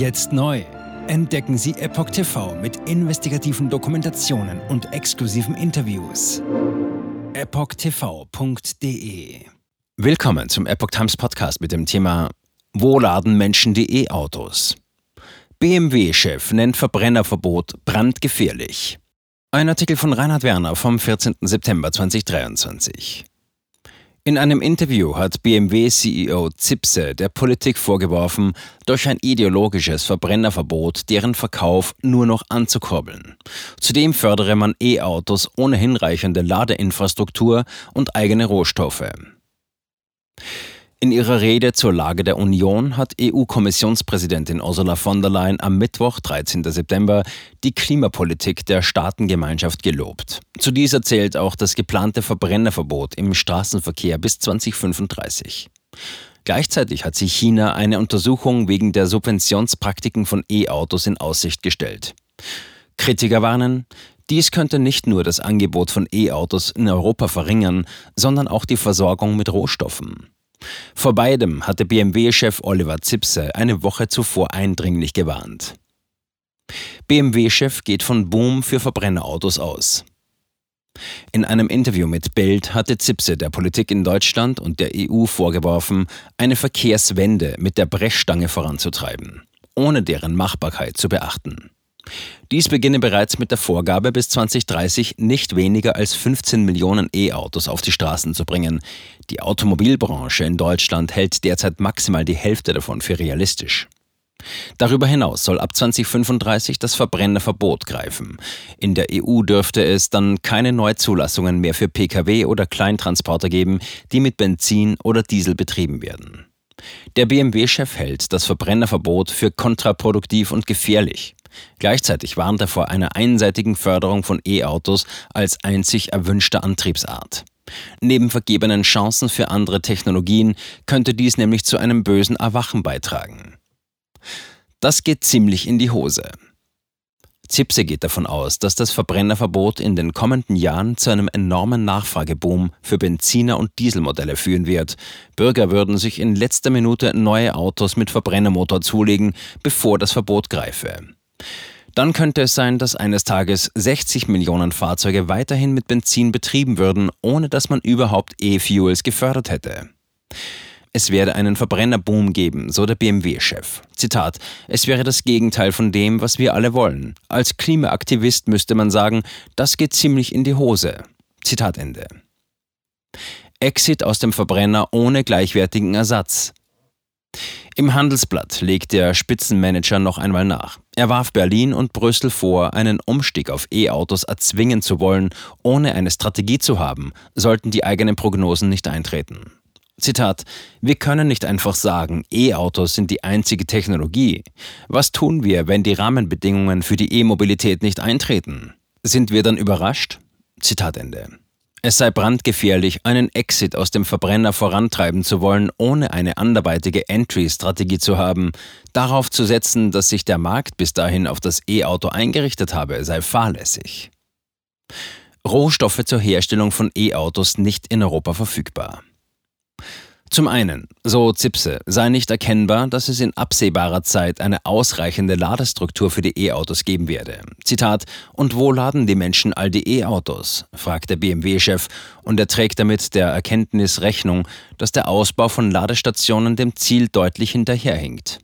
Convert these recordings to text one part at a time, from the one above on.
Jetzt neu. Entdecken Sie Epoch TV mit investigativen Dokumentationen und exklusiven Interviews. EpochTV.de Willkommen zum Epoch Times Podcast mit dem Thema Wo laden Menschen die E-Autos? BMW-Chef nennt Verbrennerverbot brandgefährlich. Ein Artikel von Reinhard Werner vom 14. September 2023. In einem Interview hat BMW-CEO Zipse der Politik vorgeworfen, durch ein ideologisches Verbrennerverbot deren Verkauf nur noch anzukurbeln. Zudem fördere man E-Autos ohne hinreichende Ladeinfrastruktur und eigene Rohstoffe. In ihrer Rede zur Lage der Union hat EU-Kommissionspräsidentin Ursula von der Leyen am Mittwoch, 13. September, die Klimapolitik der Staatengemeinschaft gelobt. Zu dieser zählt auch das geplante Verbrennerverbot im Straßenverkehr bis 2035. Gleichzeitig hat sich China eine Untersuchung wegen der Subventionspraktiken von E-Autos in Aussicht gestellt. Kritiker warnen, dies könnte nicht nur das Angebot von E-Autos in Europa verringern, sondern auch die Versorgung mit Rohstoffen. Vor beidem hatte BMW-Chef Oliver Zipse eine Woche zuvor eindringlich gewarnt. BMW-Chef geht von Boom für Verbrennerautos aus. In einem Interview mit Bild hatte Zipse der Politik in Deutschland und der EU vorgeworfen, eine Verkehrswende mit der Brechstange voranzutreiben, ohne deren Machbarkeit zu beachten. Dies beginne bereits mit der Vorgabe, bis 2030 nicht weniger als 15 Millionen E-Autos auf die Straßen zu bringen. Die Automobilbranche in Deutschland hält derzeit maximal die Hälfte davon für realistisch. Darüber hinaus soll ab 2035 das Verbrennerverbot greifen. In der EU dürfte es dann keine Neuzulassungen mehr für Pkw oder Kleintransporter geben, die mit Benzin oder Diesel betrieben werden. Der BMW-Chef hält das Verbrennerverbot für kontraproduktiv und gefährlich. Gleichzeitig warnt er vor einer einseitigen Förderung von E-Autos als einzig erwünschter Antriebsart. Neben vergebenen Chancen für andere Technologien könnte dies nämlich zu einem bösen Erwachen beitragen. Das geht ziemlich in die Hose. Zipse geht davon aus, dass das Verbrennerverbot in den kommenden Jahren zu einem enormen Nachfrageboom für Benziner- und Dieselmodelle führen wird. Bürger würden sich in letzter Minute neue Autos mit Verbrennermotor zulegen, bevor das Verbot greife. Dann könnte es sein, dass eines Tages 60 Millionen Fahrzeuge weiterhin mit Benzin betrieben würden, ohne dass man überhaupt E-Fuels gefördert hätte. Es werde einen Verbrennerboom geben, so der BMW-Chef. Zitat: Es wäre das Gegenteil von dem, was wir alle wollen. Als Klimaaktivist müsste man sagen, das geht ziemlich in die Hose. Zitat Ende. Exit aus dem Verbrenner ohne gleichwertigen Ersatz. Im Handelsblatt legt der Spitzenmanager noch einmal nach. Er warf Berlin und Brüssel vor, einen Umstieg auf E-Autos erzwingen zu wollen, ohne eine Strategie zu haben, sollten die eigenen Prognosen nicht eintreten. Zitat: Wir können nicht einfach sagen, E-Autos sind die einzige Technologie. Was tun wir, wenn die Rahmenbedingungen für die E-Mobilität nicht eintreten? Sind wir dann überrascht? Zitat Ende. Es sei brandgefährlich, einen Exit aus dem Verbrenner vorantreiben zu wollen, ohne eine anderweitige Entry-Strategie zu haben. Darauf zu setzen, dass sich der Markt bis dahin auf das E-Auto eingerichtet habe, sei fahrlässig. Rohstoffe zur Herstellung von E-Autos nicht in Europa verfügbar. Zum einen, so Zipse, sei nicht erkennbar, dass es in absehbarer Zeit eine ausreichende Ladestruktur für die E-Autos geben werde. Zitat, und wo laden die Menschen all die E-Autos? fragt der BMW-Chef und er trägt damit der Erkenntnis Rechnung, dass der Ausbau von Ladestationen dem Ziel deutlich hinterherhinkt.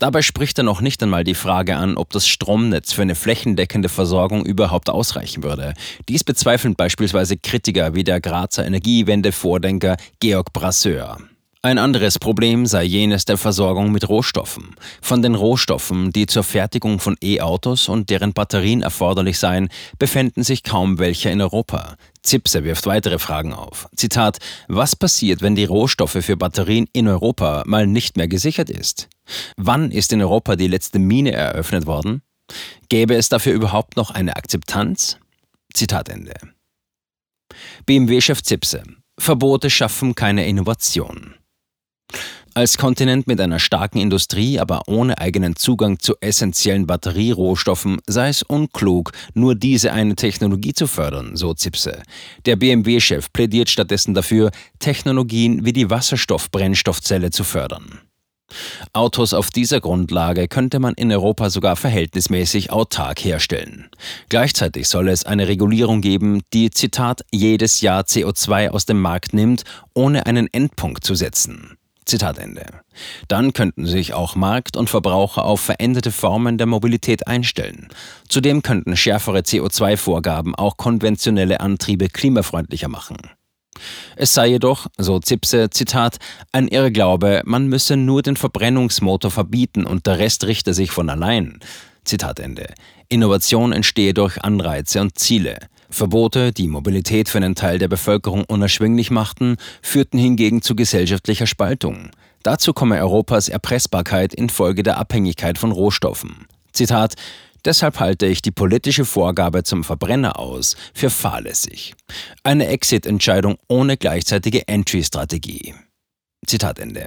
Dabei spricht er noch nicht einmal die Frage an, ob das Stromnetz für eine flächendeckende Versorgung überhaupt ausreichen würde. Dies bezweifeln beispielsweise Kritiker wie der Grazer Energiewende-Vordenker Georg Brasseur. Ein anderes Problem sei jenes der Versorgung mit Rohstoffen. Von den Rohstoffen, die zur Fertigung von E-Autos und deren Batterien erforderlich seien, befänden sich kaum welche in Europa. Zipse wirft weitere Fragen auf. Zitat: Was passiert, wenn die Rohstoffe für Batterien in Europa mal nicht mehr gesichert ist? Wann ist in Europa die letzte Mine eröffnet worden? Gäbe es dafür überhaupt noch eine Akzeptanz? Zitat Ende. BMW-Chef Zipse. Verbote schaffen keine Innovation. Als Kontinent mit einer starken Industrie, aber ohne eigenen Zugang zu essentiellen Batterierohstoffen sei es unklug, nur diese eine Technologie zu fördern, so Zipse. Der BMW-Chef plädiert stattdessen dafür, Technologien wie die Wasserstoffbrennstoffzelle zu fördern. Autos auf dieser Grundlage könnte man in Europa sogar verhältnismäßig autark herstellen. Gleichzeitig soll es eine Regulierung geben, die, Zitat, jedes Jahr CO2 aus dem Markt nimmt, ohne einen Endpunkt zu setzen. Zitat Ende. Dann könnten sich auch Markt und Verbraucher auf veränderte Formen der Mobilität einstellen. Zudem könnten schärfere CO2-Vorgaben auch konventionelle Antriebe klimafreundlicher machen. Es sei jedoch, so Zipse, Zitat, ein Irrglaube, man müsse nur den Verbrennungsmotor verbieten und der Rest richte sich von allein. Zitat Ende. Innovation entstehe durch Anreize und Ziele. Verbote, die Mobilität für einen Teil der Bevölkerung unerschwinglich machten, führten hingegen zu gesellschaftlicher Spaltung. Dazu komme Europas Erpressbarkeit infolge der Abhängigkeit von Rohstoffen. Zitat Deshalb halte ich die politische Vorgabe zum Verbrenner aus für fahrlässig. Eine Exit-Entscheidung ohne gleichzeitige Entry-Strategie. Zitat Ende.